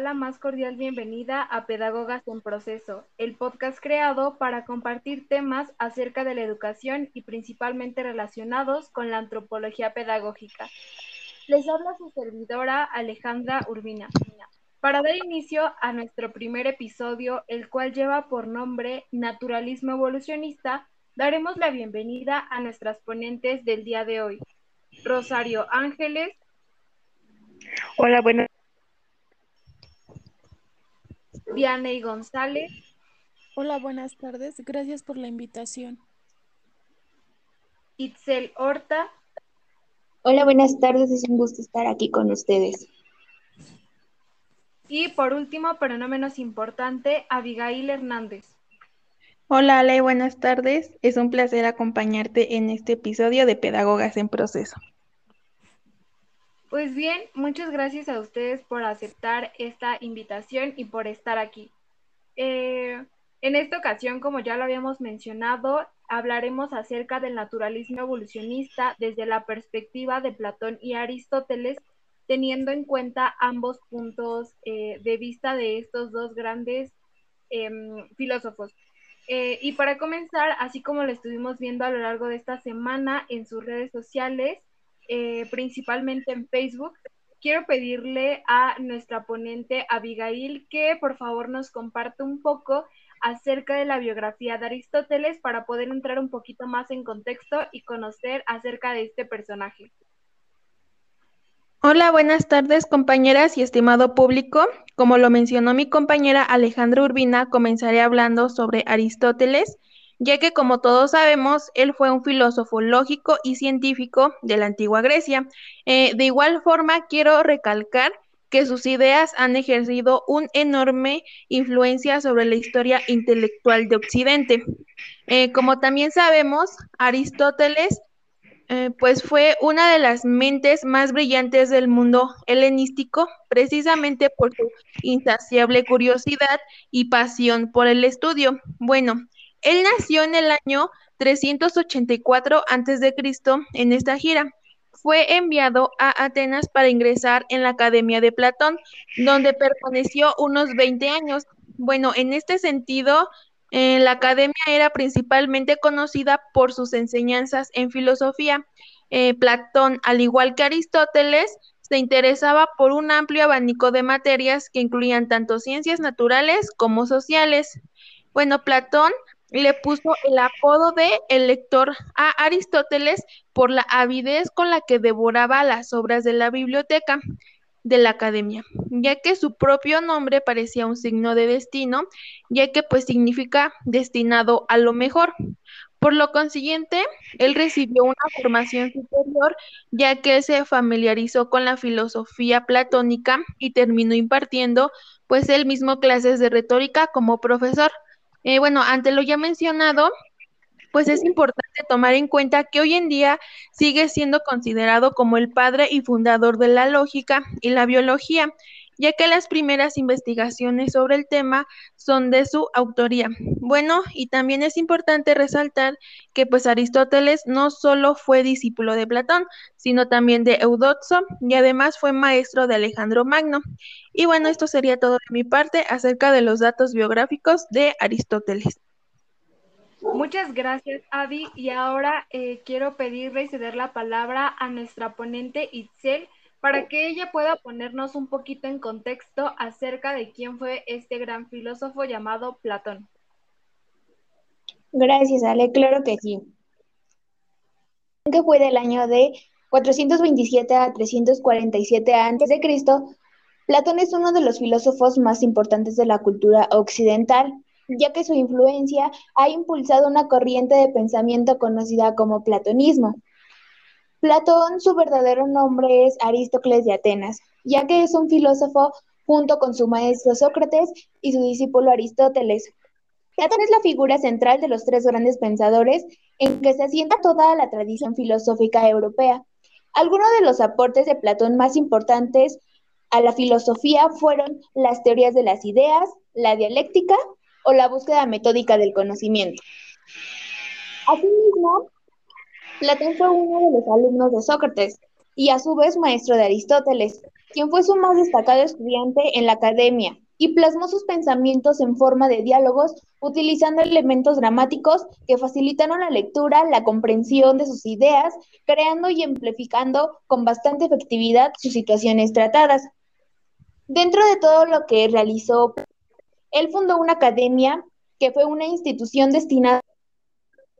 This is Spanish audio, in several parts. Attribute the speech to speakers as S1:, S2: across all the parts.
S1: La más cordial bienvenida a Pedagogas en Proceso, el podcast creado para compartir temas acerca de la educación y principalmente relacionados con la antropología pedagógica. Les habla su servidora Alejandra Urbina. Para dar inicio a nuestro primer episodio, el cual lleva por nombre Naturalismo Evolucionista, daremos la bienvenida a nuestras ponentes del día de hoy. Rosario Ángeles,
S2: Hola, buenas.
S1: Vianey González.
S3: Hola, buenas tardes. Gracias por la invitación.
S1: Itzel Horta.
S4: Hola, buenas tardes. Es un gusto estar aquí con ustedes.
S1: Y por último, pero no menos importante, Abigail Hernández.
S2: Hola, Ale, buenas tardes. Es un placer acompañarte en este episodio de Pedagogas en Proceso.
S1: Pues bien, muchas gracias a ustedes por aceptar esta invitación y por estar aquí. Eh, en esta ocasión, como ya lo habíamos mencionado, hablaremos acerca del naturalismo evolucionista desde la perspectiva de Platón y Aristóteles, teniendo en cuenta ambos puntos eh, de vista de estos dos grandes em, filósofos. Eh, y para comenzar, así como lo estuvimos viendo a lo largo de esta semana en sus redes sociales, eh, principalmente en Facebook. Quiero pedirle a nuestra ponente Abigail que por favor nos comparte un poco acerca de la biografía de Aristóteles para poder entrar un poquito más en contexto y conocer acerca de este personaje.
S2: Hola, buenas tardes compañeras y estimado público. Como lo mencionó mi compañera Alejandra Urbina, comenzaré hablando sobre Aristóteles ya que como todos sabemos, él fue un filósofo lógico y científico de la antigua Grecia. Eh, de igual forma, quiero recalcar que sus ideas han ejercido una enorme influencia sobre la historia intelectual de Occidente. Eh, como también sabemos, Aristóteles eh, pues fue una de las mentes más brillantes del mundo helenístico, precisamente por su insaciable curiosidad y pasión por el estudio. Bueno, él nació en el año 384 a.C. en esta gira. Fue enviado a Atenas para ingresar en la Academia de Platón, donde permaneció unos 20 años. Bueno, en este sentido, eh, la academia era principalmente conocida por sus enseñanzas en filosofía. Eh, Platón, al igual que Aristóteles, se interesaba por un amplio abanico de materias que incluían tanto ciencias naturales como sociales. Bueno, Platón le puso el apodo de el lector a Aristóteles por la avidez con la que devoraba las obras de la biblioteca de la academia, ya que su propio nombre parecía un signo de destino, ya que pues significa destinado a lo mejor. Por lo consiguiente, él recibió una formación superior, ya que se familiarizó con la filosofía platónica y terminó impartiendo pues él mismo clases de retórica como profesor. Eh, bueno, ante lo ya mencionado, pues es importante tomar en cuenta que hoy en día sigue siendo considerado como el padre y fundador de la lógica y la biología, ya que las primeras investigaciones sobre el tema son de su autoría. Bueno, y también es importante resaltar que pues Aristóteles no solo fue discípulo de Platón, sino también de Eudotso y además fue maestro de Alejandro Magno. Y bueno, esto sería todo de mi parte acerca de los datos biográficos de Aristóteles.
S1: Muchas gracias, Avi. Y ahora eh, quiero pedirle y ceder la palabra a nuestra ponente Itzel para que ella pueda ponernos un poquito en contexto acerca de quién fue este gran filósofo llamado Platón.
S4: Gracias, Ale. Claro que sí. Que fue del año de 427 a 347 a.C., Platón es uno de los filósofos más importantes de la cultura occidental, ya que su influencia ha impulsado una corriente de pensamiento conocida como platonismo. Platón, su verdadero nombre es Aristócles de Atenas, ya que es un filósofo junto con su maestro Sócrates y su discípulo Aristóteles. Platón es la figura central de los tres grandes pensadores en que se asienta toda la tradición filosófica europea. Algunos de los aportes de Platón más importantes a la filosofía fueron las teorías de las ideas, la dialéctica o la búsqueda metódica del conocimiento. Asimismo, Platón fue uno de los alumnos de Sócrates y a su vez maestro de Aristóteles. quien fue su más destacado estudiante en la academia y plasmó sus pensamientos en forma de diálogos utilizando elementos dramáticos que facilitaron la lectura, la comprensión de sus ideas, creando y amplificando con bastante efectividad sus situaciones tratadas. Dentro de todo lo que realizó, él fundó una academia que fue una institución destinada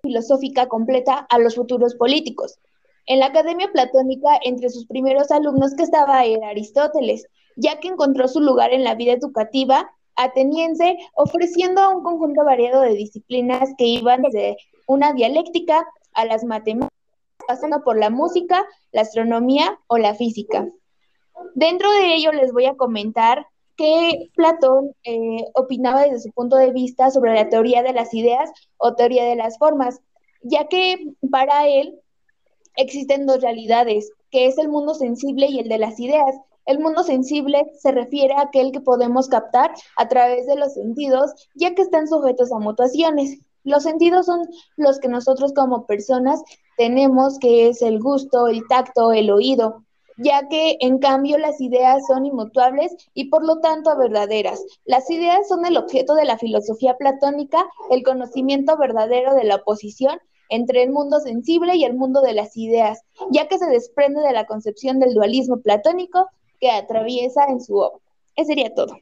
S4: filosófica completa a los futuros políticos. En la Academia Platónica, entre sus primeros alumnos que estaba era Aristóteles, ya que encontró su lugar en la vida educativa ateniense, ofreciendo un conjunto variado de disciplinas que iban desde una dialéctica a las matemáticas, pasando por la música, la astronomía o la física. Dentro de ello les voy a comentar que Platón eh, opinaba desde su punto de vista sobre la teoría de las ideas o teoría de las formas, ya que para él existen dos realidades, que es el mundo sensible y el de las ideas. El mundo sensible se refiere a aquel que podemos captar a través de los sentidos, ya que están sujetos a mutaciones. Los sentidos son los que nosotros como personas tenemos, que es el gusto, el tacto, el oído, ya que en cambio las ideas son inmutables y por lo tanto verdaderas. Las ideas son el objeto de la filosofía platónica, el conocimiento verdadero de la oposición entre el mundo sensible y el mundo de las ideas, ya que se desprende de la concepción del dualismo platónico que atraviesa en su obra. Eso sería todo.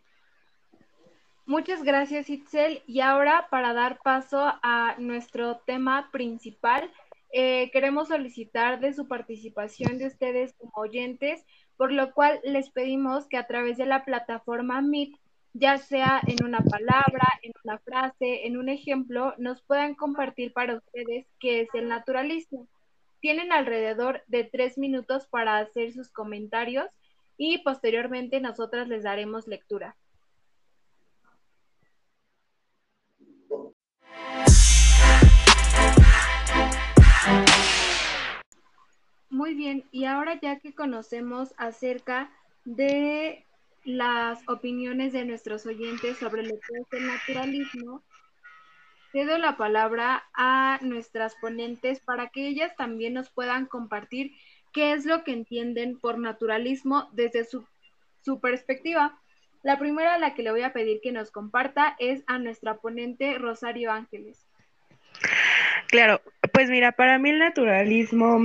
S1: Muchas gracias, Itzel. Y ahora, para dar paso a nuestro tema principal, eh, queremos solicitar de su participación de ustedes como oyentes, por lo cual les pedimos que a través de la plataforma Meet ya sea en una palabra, en una frase, en un ejemplo, nos puedan compartir para ustedes qué es el naturalismo. Tienen alrededor de tres minutos para hacer sus comentarios y posteriormente nosotras les daremos lectura. Muy bien, y ahora ya que conocemos acerca de las opiniones de nuestros oyentes sobre lo que es el naturalismo, cedo la palabra a nuestras ponentes para que ellas también nos puedan compartir qué es lo que entienden por naturalismo desde su, su perspectiva. La primera a la que le voy a pedir que nos comparta es a nuestra ponente Rosario Ángeles.
S5: Claro, pues mira, para mí el naturalismo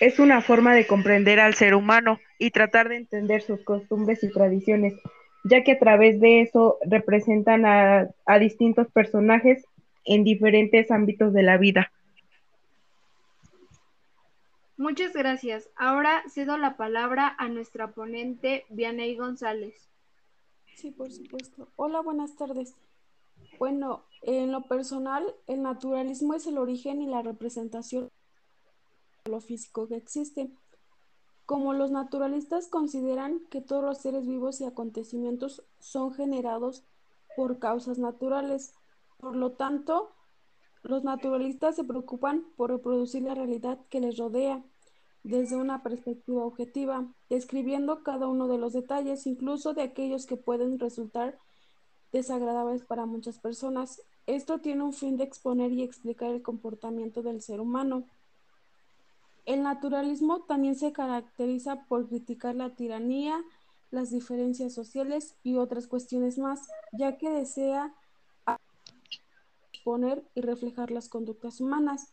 S5: es una forma de comprender al ser humano y tratar de entender sus costumbres y tradiciones, ya que a través de eso representan a, distintos personajes en diferentes ámbitos de la vida.
S1: Muchas gracias. Ahora cedo la palabra a nuestra ponente, Vianey González.
S6: Sí, por supuesto. Hola, buenas tardes. Bueno, en lo personal, el naturalismo es el origen y la representación lo físico que existe. Como los naturalistas consideran que todos los seres vivos y acontecimientos son generados por causas naturales, por lo tanto, los naturalistas se preocupan por reproducir la realidad que les rodea desde una perspectiva objetiva, describiendo cada uno de los detalles, incluso de aquellos que pueden resultar desagradables para muchas personas. Esto tiene un fin de exponer y explicar el comportamiento del ser humano. El naturalismo también se caracteriza por criticar la tiranía, las diferencias sociales y otras cuestiones más, ya que desea exponer y reflejar las conductas humanas.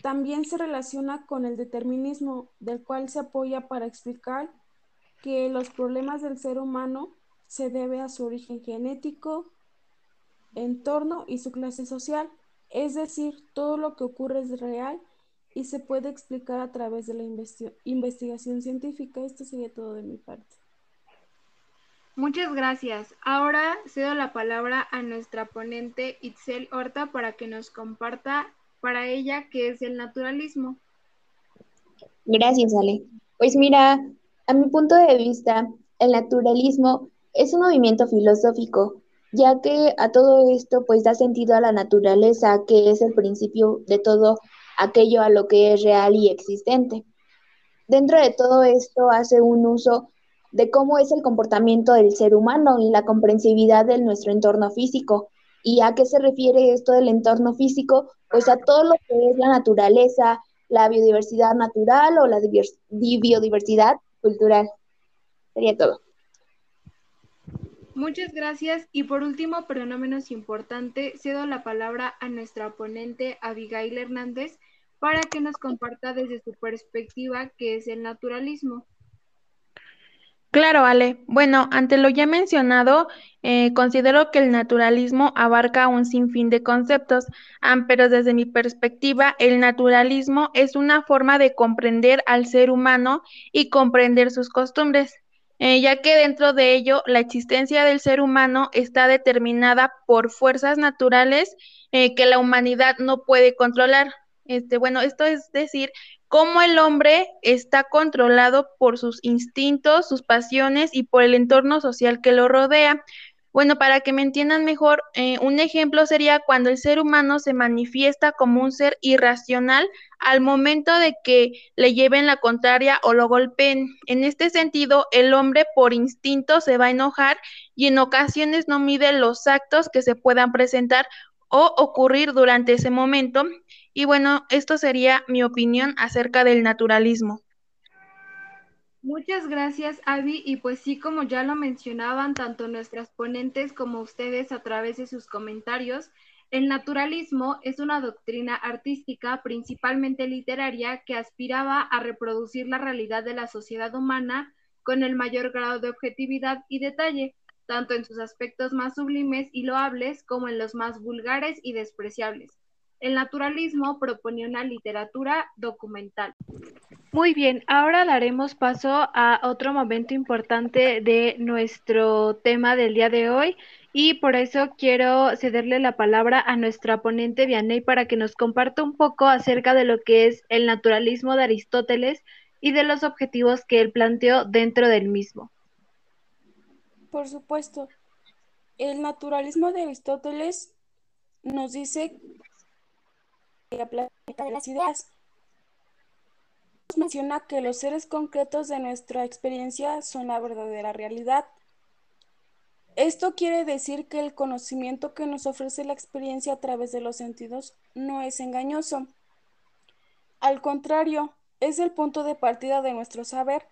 S6: También se relaciona con el determinismo, del cual se apoya para explicar que los problemas del ser humano se debe a su origen genético, entorno y su clase social, es decir, todo lo que ocurre es real y se puede explicar a través de la investigación científica. Esto sería todo de mi parte.
S1: Muchas gracias. Ahora cedo la palabra a nuestra ponente Itzel Horta para que nos comparta para ella qué es el naturalismo.
S4: Gracias, Ale. Pues mira, a mi punto de vista, el naturalismo es un movimiento filosófico, ya que a todo esto pues da sentido a la naturaleza, que es el principio de todo aquello a lo que es real y existente. Dentro de todo esto hace un uso de cómo es el comportamiento del ser humano y la comprensividad de nuestro entorno físico. ¿Y a qué se refiere esto del entorno físico? Pues a todo lo que es la naturaleza, la biodiversidad natural o la biodiversidad cultural. Sería todo.
S1: Muchas gracias y por último, pero no menos importante, cedo la palabra a nuestra ponente Abigail Hernández para que nos comparta desde su perspectiva qué es el naturalismo.
S2: Claro, Ale. Bueno, ante lo ya mencionado, eh, considero que el naturalismo abarca un sinfín de conceptos, pero desde mi perspectiva, el naturalismo es una forma de comprender al ser humano y comprender sus costumbres, eh, ya que dentro de ello la existencia del ser humano está determinada por fuerzas naturales eh, que la humanidad no puede controlar. Este, bueno, esto es decir, cómo el hombre está controlado por sus instintos, sus pasiones y por el entorno social que lo rodea. Bueno, para que me entiendan mejor, eh, un ejemplo sería cuando el ser humano se manifiesta como un ser irracional al momento de que le lleven la contraria o lo golpeen. En este sentido, el hombre por instinto se va a enojar y en ocasiones no mide los actos que se puedan presentar o ocurrir durante ese momento. Y bueno, esto sería mi opinión acerca del naturalismo.
S1: Muchas gracias, Avi. Y pues sí, como ya lo mencionaban tanto nuestras ponentes como ustedes a través de sus comentarios, el naturalismo es una doctrina artística, principalmente literaria, que aspiraba a reproducir la realidad de la sociedad humana con el mayor grado de objetividad y detalle, tanto en sus aspectos más sublimes y loables como en los más vulgares y despreciables. El naturalismo proponía una literatura documental. Muy bien, ahora daremos paso a otro momento importante de nuestro tema del día de hoy y por eso quiero cederle la palabra a nuestra ponente Vianey para que nos comparta un poco acerca de lo que es el naturalismo de Aristóteles y de los objetivos que él planteó dentro del mismo.
S3: Por supuesto, el naturalismo de Aristóteles nos dice la las ideas. Nos menciona que los seres concretos de nuestra experiencia son la verdadera realidad. Esto quiere decir que el conocimiento que nos ofrece la experiencia a través de los sentidos no es engañoso. Al contrario, es el punto de partida de nuestro saber.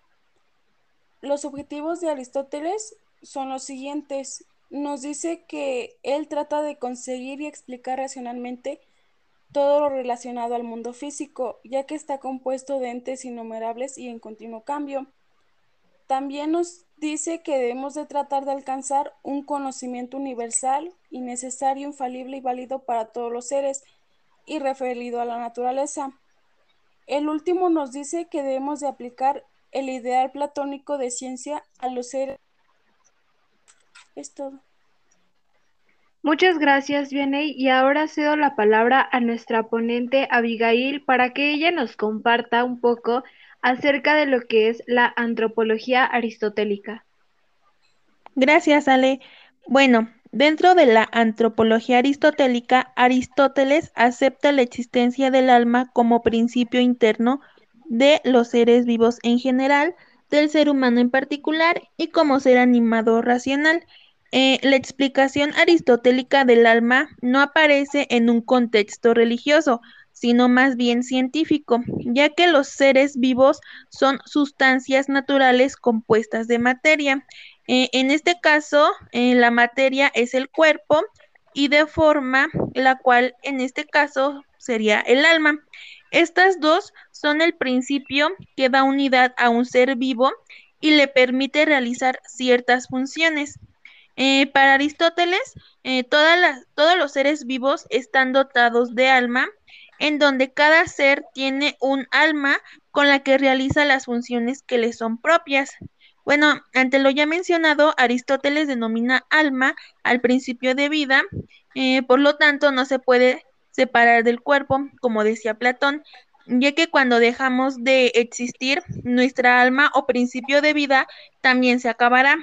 S3: Los objetivos de Aristóteles son los siguientes. Nos dice que él trata de conseguir y explicar racionalmente todo lo relacionado al mundo físico, ya que está compuesto de entes innumerables y en continuo cambio. También nos dice que debemos de tratar de alcanzar un conocimiento universal y necesario, infalible y válido para todos los seres y referido a la naturaleza. El último nos dice que debemos de aplicar el ideal platónico de ciencia a los seres. Es todo.
S1: Muchas gracias, Vianey. Y ahora cedo la palabra a nuestra ponente Abigail para que ella nos comparta un poco acerca de lo que es la antropología aristotélica.
S2: Gracias, Ale. Bueno, dentro de la antropología aristotélica, Aristóteles acepta la existencia del alma como principio interno de los seres vivos en general, del ser humano en particular y como ser animado racional. Eh, la explicación aristotélica del alma no aparece en un contexto religioso, sino más bien científico, ya que los seres vivos son sustancias naturales compuestas de materia. Eh, en este caso, eh, la materia es el cuerpo y de forma la cual en este caso sería el alma. Estas dos son el principio que da unidad a un ser vivo y le permite realizar ciertas funciones. Eh, para Aristóteles, eh, todos los seres vivos están dotados de alma, en donde cada ser tiene un alma con la que realiza las funciones que le son propias. Bueno, ante lo ya mencionado, Aristóteles denomina alma al principio de vida, eh, por lo tanto no se puede separar del cuerpo, como decía Platón, ya que cuando dejamos de existir, nuestra alma o principio de vida también se acabará.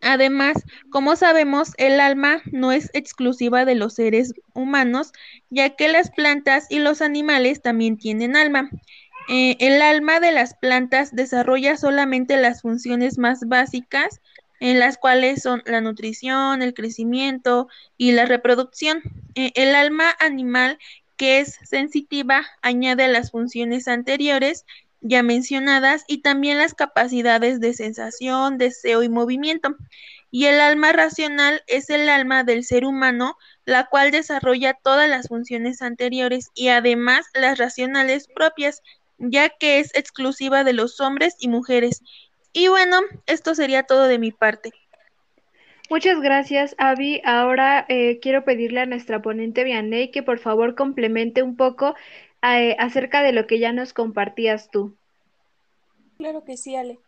S2: Además, como sabemos, el alma no es exclusiva de los seres humanos, ya que las plantas y los animales también tienen alma. Eh, el alma de las plantas desarrolla solamente las funciones más básicas, en las cuales son la nutrición, el crecimiento y la reproducción. Eh, el alma animal, que es sensitiva, añade las funciones anteriores ya mencionadas y también las capacidades de sensación, deseo y movimiento. Y el alma racional es el alma del ser humano, la cual desarrolla todas las funciones anteriores y además las racionales propias, ya que es exclusiva de los hombres y mujeres. Y bueno, esto sería todo de mi parte.
S1: Muchas gracias, Avi. Ahora eh, quiero pedirle a nuestra ponente Vianey que por favor complemente un poco eh, acerca de lo que ya nos compartías tú.
S3: Claro que sí, Ale.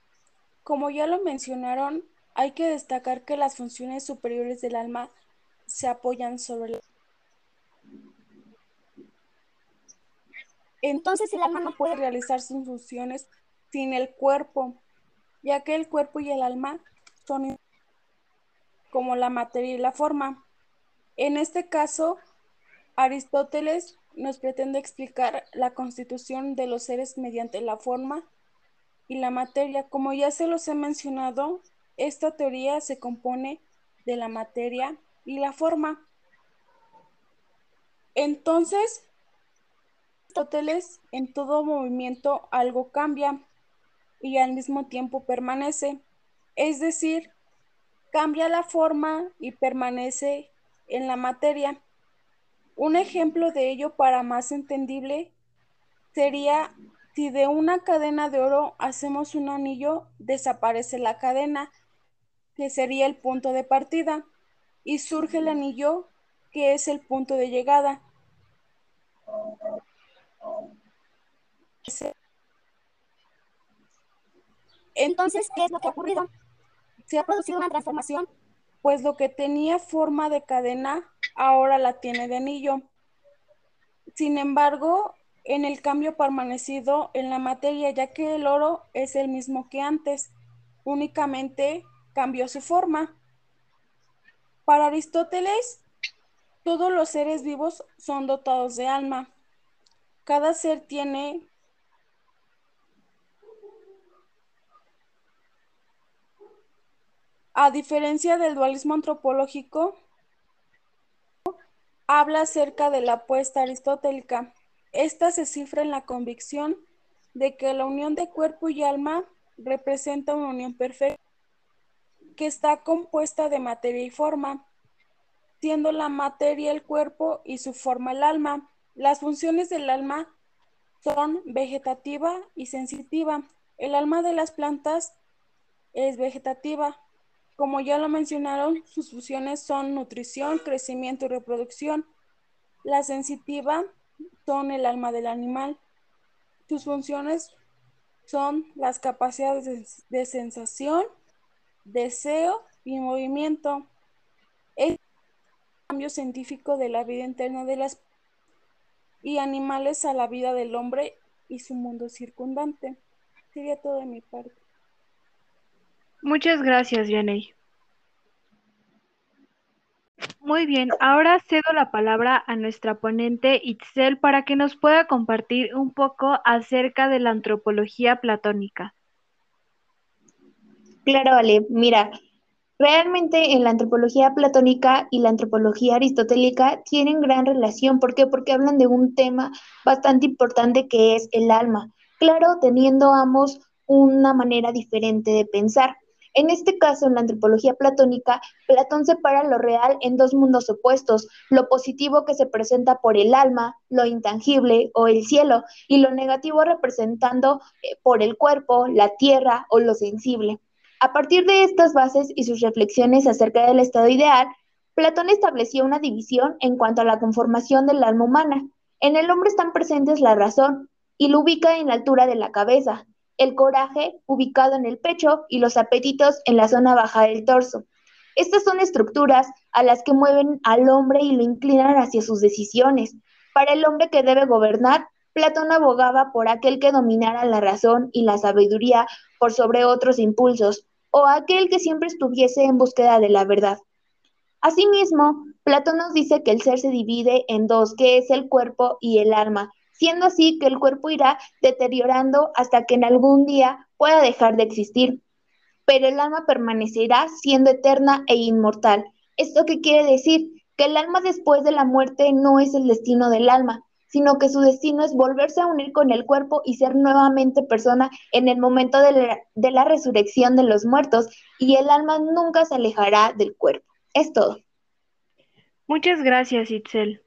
S3: Como ya lo mencionaron, hay que destacar que las funciones superiores del alma se apoyan sobre la... Entonces el alma no puede realizar sus funciones sin el cuerpo, ya que el cuerpo y el alma son como la materia y la forma. En este caso, Aristóteles nos pretende explicar la constitución de los seres mediante la forma y la materia. Como ya se los he mencionado, esta teoría se compone de la materia y la forma. Entonces, Aristóteles, en todo movimiento algo cambia y al mismo tiempo permanece. Es decir, cambia la forma y permanece en la materia. Un ejemplo de ello para más entendible sería si de una cadena de oro hacemos un anillo, desaparece la cadena, que sería el punto de partida, y surge el anillo, que es el punto de llegada. Entonces, ¿qué es lo que ha ocurrido? se ha producido una transformación, pues lo que tenía forma de cadena ahora la tiene de anillo. Sin embargo, en el cambio permanecido en la materia, ya que el oro es el mismo que antes, únicamente cambió su forma. Para Aristóteles, todos los seres vivos son dotados de alma. Cada ser tiene A diferencia del dualismo antropológico, habla acerca de la apuesta aristotélica. Esta se cifra en la convicción de que la unión de cuerpo y alma representa una unión perfecta, que está compuesta de materia y forma, siendo la materia el cuerpo y su forma el alma. Las funciones del alma son vegetativa y sensitiva. El alma de las plantas es vegetativa, como ya lo mencionaron, sus funciones son nutrición, crecimiento y reproducción. La sensitiva son el alma del animal. Sus funciones son las capacidades de, sensación, deseo y movimiento. Es el cambio científico de la vida interna de las y animales a la vida del hombre y su mundo circundante. Sería todo de mi parte.
S1: Muchas gracias, Yaney. Muy bien, ahora cedo la palabra a nuestra ponente Itzel para que nos pueda compartir un poco acerca de la antropología platónica.
S4: Claro, Ale, mira, realmente en la antropología platónica y la antropología aristotélica tienen gran relación. ¿Por qué? Porque hablan de un tema bastante importante que es el alma. Claro, teniendo ambos una manera diferente de pensar. En este caso, en la antropología platónica, Platón separa lo real en dos mundos opuestos, lo positivo que se presenta por el alma, lo intangible o el cielo, y lo negativo representando eh, por el cuerpo, la tierra o lo sensible. A partir de estas bases y sus reflexiones acerca del estado ideal, Platón estableció una división en cuanto a la conformación del alma humana. En el hombre están presentes la razón y lo ubica en la altura de la cabeza, el coraje ubicado en el pecho y los apetitos en la zona baja del torso. Estas son estructuras a las que mueven al hombre y lo inclinan hacia sus decisiones. Para el hombre que debe gobernar, Platón abogaba por aquel que dominara la razón y la sabiduría por sobre otros impulsos, o aquel que siempre estuviese en búsqueda de la verdad. Asimismo, Platón nos dice que el ser se divide en dos, que es el cuerpo y el alma, siendo así que el cuerpo irá deteriorando hasta que en algún día pueda dejar de existir. Pero el alma permanecerá siendo eterna e inmortal. ¿Esto qué quiere decir? Que el alma después de la muerte no es el destino del alma, sino que su destino es volverse a unir con el cuerpo y ser nuevamente persona en el momento de la, de la resurrección de los muertos, y el alma nunca se alejará del cuerpo. Es todo.
S1: Muchas gracias, Itzel.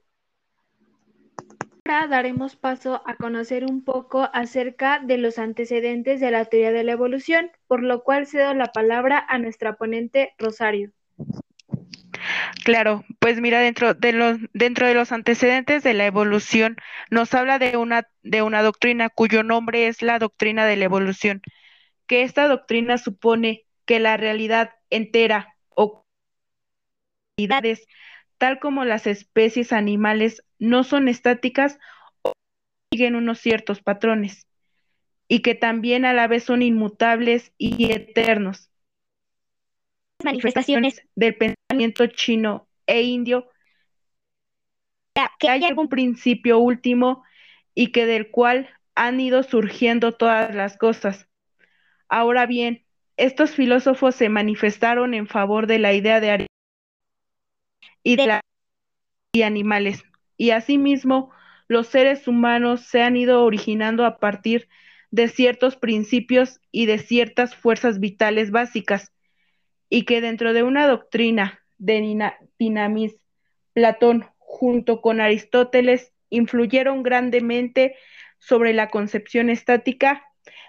S1: Ahora daremos paso a conocer un poco acerca de los antecedentes de la teoría de la evolución, por lo cual cedo la palabra a nuestra ponente Rosario.
S5: Claro, pues mira, dentro de los, antecedentes de la evolución, nos habla de una, de una doctrina cuyo nombre es la doctrina de la evolución, que esta doctrina supone que la realidad entera o tal como las especies animales no son estáticas o siguen unos ciertos patrones, y que también a la vez son inmutables y eternos. Manifestaciones del pensamiento chino e indio, que hay algún principio último y que del cual han ido surgiendo todas las cosas. Ahora bien, estos filósofos se manifestaron en favor de la idea de y de la y animales. Y asimismo, los seres humanos se han ido originando a partir de ciertos principios y de ciertas fuerzas vitales básicas, y que dentro de una doctrina de Dinamis, Platón, junto con Aristóteles, influyeron grandemente sobre la concepción estática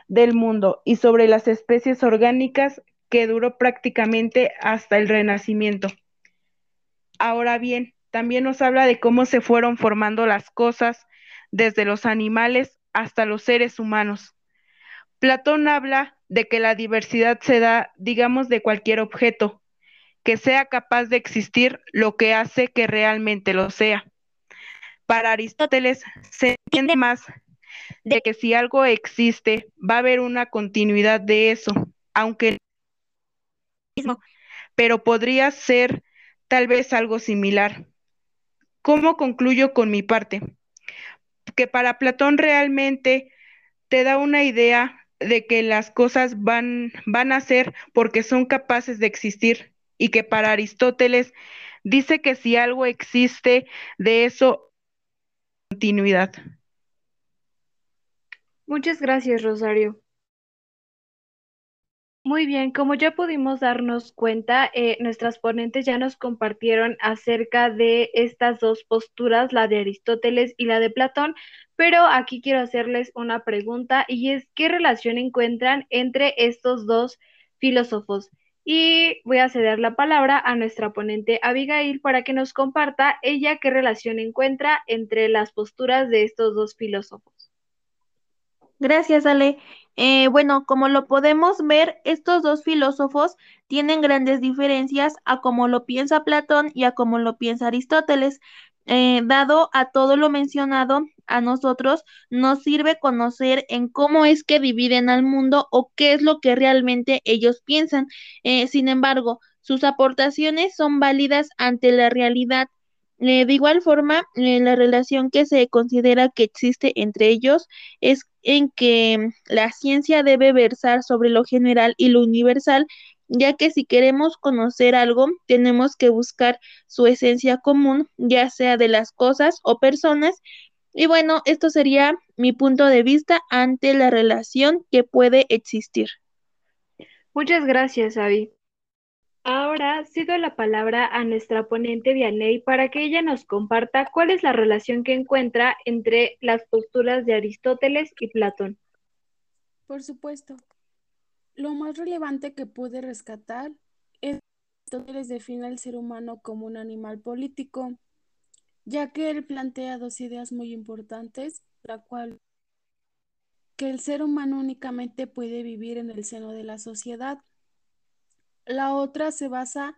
S5: del mundo y sobre las especies orgánicas que duró prácticamente hasta el Renacimiento. Ahora bien, también nos habla de cómo se fueron formando las cosas desde los animales hasta los seres humanos. Platón habla de que la diversidad se da, digamos, de cualquier objeto, que sea capaz de existir lo que hace que realmente lo sea. Para Aristóteles se entiende más de que si algo existe, va a haber una continuidad de eso, aunque pero podría ser tal vez algo similar. ¿Cómo concluyo con mi parte? Que para Platón realmente te da una idea de que las cosas van, van a ser porque son capaces de existir y que para Aristóteles dice que si algo existe de eso, continuidad.
S1: Muchas gracias, Rosario. Muy bien, como ya pudimos darnos cuenta, eh, nuestras ponentes ya nos compartieron acerca de estas dos posturas, la de Aristóteles y la de Platón, pero aquí quiero hacerles una pregunta y es, ¿qué relación encuentran entre estos dos filósofos? Y voy a ceder la palabra a nuestra ponente Abigail para que nos comparta ella qué relación encuentra entre las posturas de estos dos filósofos.
S2: Gracias, Ale. Eh, bueno, como lo podemos ver, estos dos filósofos tienen grandes diferencias a como lo piensa Platón y a como lo piensa Aristóteles. Eh, dado a todo lo mencionado, a nosotros nos sirve conocer en cómo es que dividen al mundo o qué es lo que realmente ellos piensan. Eh, sin embargo, sus aportaciones son válidas ante la realidad de igual forma, la relación que se considera que existe entre ellos es en que la ciencia debe versar sobre lo general y lo universal, ya que si queremos conocer algo, tenemos que buscar su esencia común, ya sea de las cosas o personas. Y bueno, esto sería mi punto de vista ante la relación que puede existir.
S1: Muchas gracias, Avi. Ahora cedo la palabra a nuestra ponente Vianey para que ella nos comparta cuál es la relación que encuentra entre las posturas de Aristóteles y Platón.
S6: Por supuesto. Lo más relevante que pude rescatar es que Aristóteles define al ser humano como un animal político, ya que él plantea dos ideas muy importantes, la cual que el ser humano únicamente puede vivir en el seno de la sociedad la otra se basa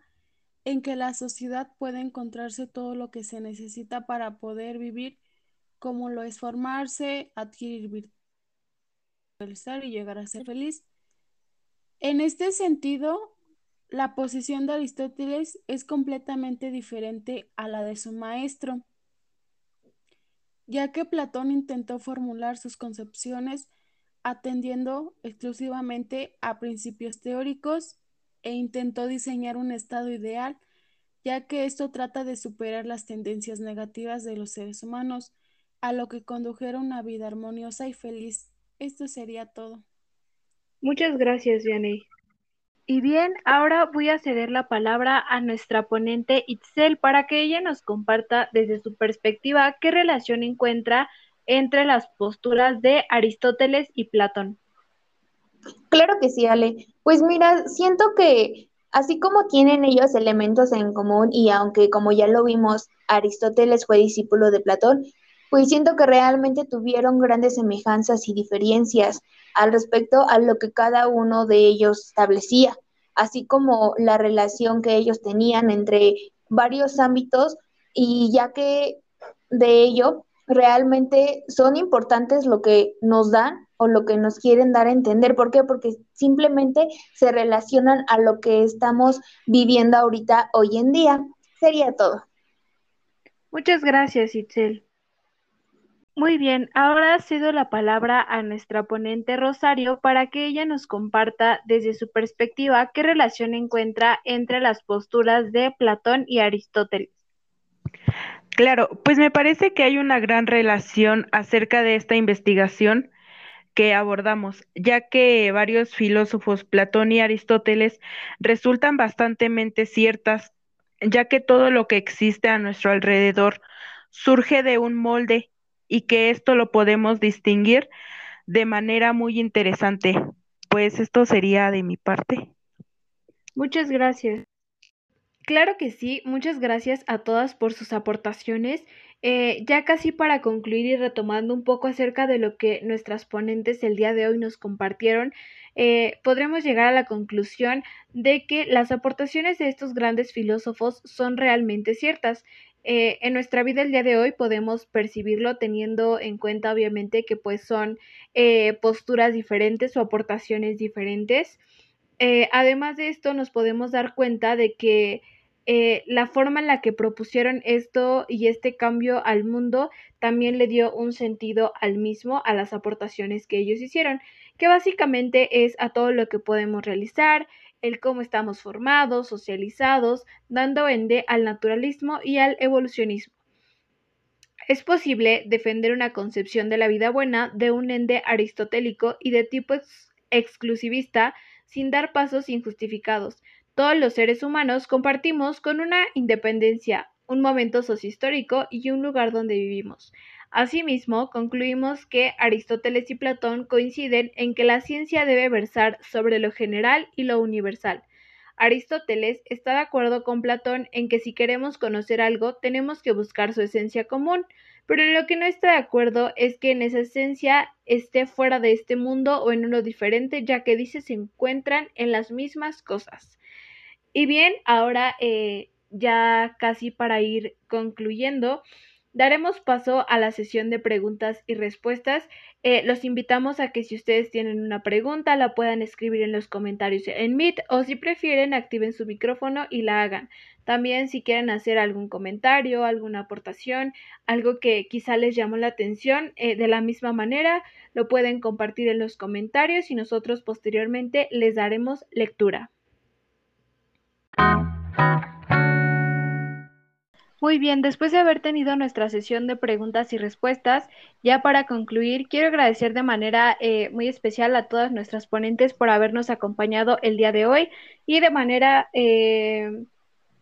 S6: en que la sociedad puede encontrarse todo lo que se necesita para poder vivir, como lo es formarse, adquirir virtud y llegar a ser feliz. En este sentido, la posición de Aristóteles es completamente diferente a la de su maestro, ya que Platón intentó formular sus concepciones atendiendo exclusivamente a principios teóricos e intentó diseñar un estado ideal, ya que esto trata de superar las tendencias negativas de los seres humanos.
S3: a lo que condujera una vida armoniosa y feliz. Esto sería todo.
S1: Muchas gracias, Vianey. Y bien, ahora voy a ceder la palabra a nuestra ponente Itzel para que ella nos comparta desde su perspectiva qué relación encuentra entre las posturas de Aristóteles y Platón.
S4: Claro que sí, Ale. Pues mira, siento que así como tienen ellos elementos en común y aunque como ya lo vimos, Aristóteles fue discípulo de Platón, pues siento que realmente tuvieron grandes semejanzas y diferencias al respecto a lo que cada uno de ellos establecía, así como la relación que ellos tenían entre varios ámbitos y ya que de ello realmente son importantes lo que nos dan o lo que nos quieren dar a entender. ¿Por qué? Porque simplemente se relacionan a lo que estamos viviendo ahorita hoy en día. Sería todo.
S1: Muchas gracias, Itzel. Muy bien, ahora cedo la palabra a nuestra ponente Rosario para que ella nos comparta desde su perspectiva qué relación encuentra entre las posturas de Platón y Aristóteles.
S5: Claro, pues me parece que hay una gran relación acerca de esta investigación que abordamos, ya que varios filósofos, Platón y Aristóteles, resultan bastante ciertas, ya que todo lo que existe a nuestro alrededor surge de un molde y que esto lo podemos distinguir de manera muy interesante. Pues esto sería de mi parte.
S1: Muchas gracias. Claro que sí, muchas gracias a todas por sus aportaciones. Eh, ya casi para concluir y retomando un poco acerca de lo que nuestras ponentes el día de hoy nos compartieron, eh, podremos llegar a la conclusión de que las aportaciones de estos grandes filósofos son realmente ciertas. Eh, en nuestra vida el día de hoy podemos percibirlo teniendo en cuenta obviamente que pues son posturas diferentes o aportaciones diferentes. Además de esto nos podemos dar cuenta de que la forma en la que propusieron esto y este cambio al mundo también le dio un sentido al mismo a las aportaciones que ellos hicieron, que básicamente es a todo lo que podemos realizar, el cómo estamos formados, socializados, dando ende al naturalismo y al evolucionismo. Es posible defender una concepción de la vida buena de un ende aristotélico y de tipo exclusivista sin dar pasos injustificados. Todos los seres humanos compartimos con una independencia, un momento sociohistórico y un lugar donde vivimos. Asimismo, concluimos que Aristóteles y Platón coinciden en que la ciencia debe versar sobre lo general y lo universal. Aristóteles está de acuerdo con Platón en que si queremos conocer algo tenemos que buscar su esencia común, pero en lo que no está de acuerdo es que en esa esencia esté fuera de este mundo o en uno diferente, ya que dice se encuentran en las mismas cosas. Y bien, ahora eh, ya casi para ir concluyendo, Daremos paso a la sesión de preguntas y respuestas. Eh, los invitamos a que si ustedes tienen una pregunta la puedan escribir en los comentarios en Meet o si prefieren activen su micrófono y la hagan. También si quieren hacer algún comentario, alguna aportación, algo que quizá les llamó la atención, eh, de la misma manera lo pueden compartir en los comentarios y nosotros posteriormente les daremos lectura. Muy bien, después de haber tenido nuestra sesión de preguntas y respuestas, ya para concluir, quiero agradecer de manera eh, muy especial a todas nuestras ponentes por habernos acompañado el día de hoy y de manera eh,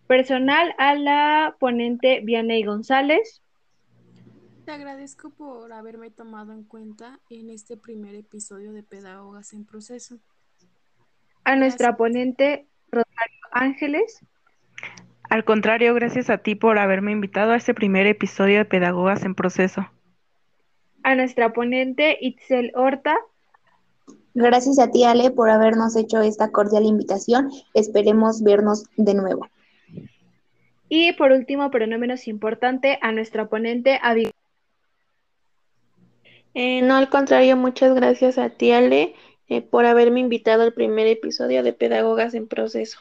S1: personal a la ponente Vianey González.
S3: Te agradezco por haberme tomado en cuenta en este primer episodio de Pedagogas en Proceso.
S1: A nuestra ponente Rosario Ángeles.
S5: Al contrario, gracias a ti por haberme invitado a este primer episodio de Pedagogas en Proceso.
S1: A nuestra ponente Itzel Horta.
S4: Gracias a ti, Ale, por habernos hecho esta cordial invitación. Esperemos vernos de nuevo.
S1: Y por último, pero no menos importante, a nuestra ponente Abigail.
S2: Eh, no, al contrario, muchas gracias a ti, Ale, eh, por haberme invitado al primer episodio de Pedagogas en Proceso.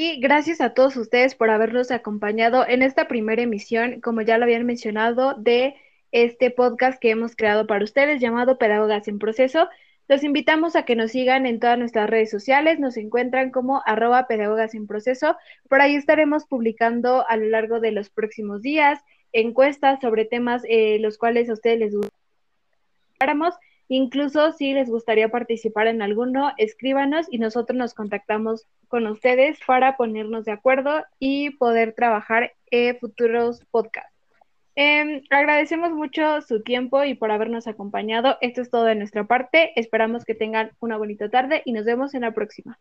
S1: Y gracias a todos ustedes por habernos acompañado en esta primera emisión, como ya lo habían mencionado, de este podcast que hemos creado para ustedes llamado Pedagogas en Proceso. Los invitamos a que nos sigan en todas nuestras redes sociales, nos encuentran como arroba pedagogas en proceso. Por ahí estaremos publicando a lo largo de los próximos días encuestas sobre temas eh, los cuales a ustedes les gusta. Incluso si les gustaría participar en alguno, escríbanos y nosotros nos contactamos con ustedes para ponernos de acuerdo y poder trabajar en futuros podcasts. Em, agradecemos mucho su tiempo y por habernos acompañado. Esto es todo de nuestra parte. Esperamos que tengan una bonita tarde y nos vemos en la próxima.